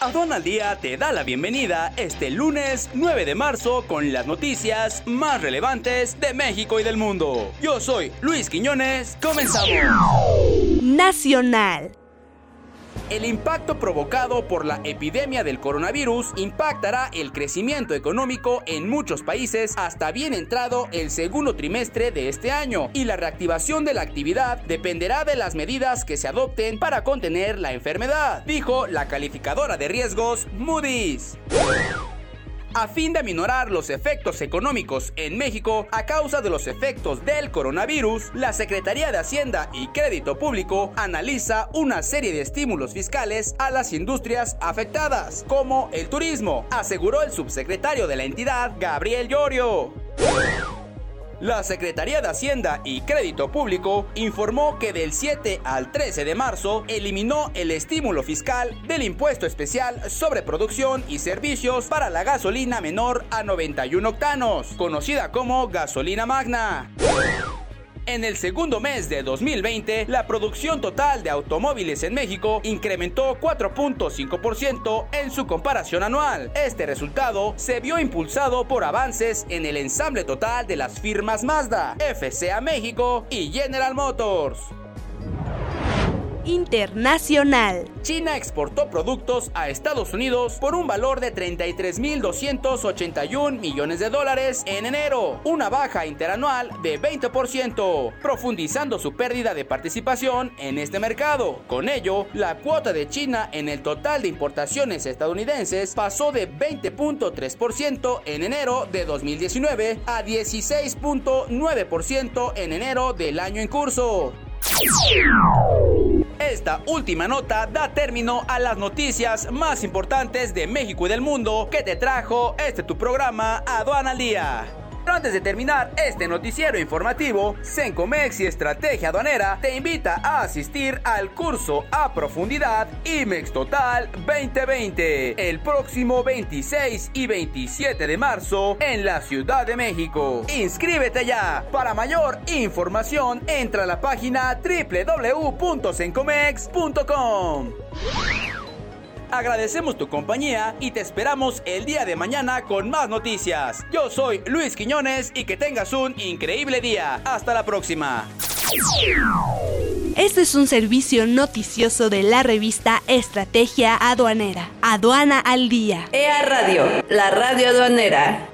Aduana al Día te da la bienvenida este lunes 9 de marzo con las noticias más relevantes de México y del mundo. Yo soy Luis Quiñones, comenzamos. Nacional. El impacto provocado por la epidemia del coronavirus impactará el crecimiento económico en muchos países hasta bien entrado el segundo trimestre de este año y la reactivación de la actividad dependerá de las medidas que se adopten para contener la enfermedad, dijo la calificadora de riesgos Moody's a fin de aminorar los efectos económicos en México a causa de los efectos del coronavirus, la Secretaría de Hacienda y Crédito Público analiza una serie de estímulos fiscales a las industrias afectadas, como el turismo, aseguró el subsecretario de la entidad, Gabriel Llorio. La Secretaría de Hacienda y Crédito Público informó que del 7 al 13 de marzo eliminó el estímulo fiscal del impuesto especial sobre producción y servicios para la gasolina menor a 91 octanos, conocida como gasolina magna. En el segundo mes de 2020, la producción total de automóviles en México incrementó 4.5% en su comparación anual. Este resultado se vio impulsado por avances en el ensamble total de las firmas Mazda, FCA México y General Motors internacional. China exportó productos a Estados Unidos por un valor de 33.281 millones de dólares en enero, una baja interanual de 20%, profundizando su pérdida de participación en este mercado. Con ello, la cuota de China en el total de importaciones estadounidenses pasó de 20.3% en enero de 2019 a 16.9% en enero del año en curso. Esta última nota da término a las noticias más importantes de México y del mundo que te trajo este tu programa Aduana al Día antes de terminar este noticiero informativo, Sencomex y Estrategia Aduanera te invita a asistir al curso a profundidad IMEX Total 2020 el próximo 26 y 27 de marzo en la Ciudad de México. Inscríbete ya. Para mayor información, entra a la página www.sencomex.com. Agradecemos tu compañía y te esperamos el día de mañana con más noticias. Yo soy Luis Quiñones y que tengas un increíble día. Hasta la próxima. Este es un servicio noticioso de la revista Estrategia Aduanera. Aduana al Día. EA Radio, la radio aduanera.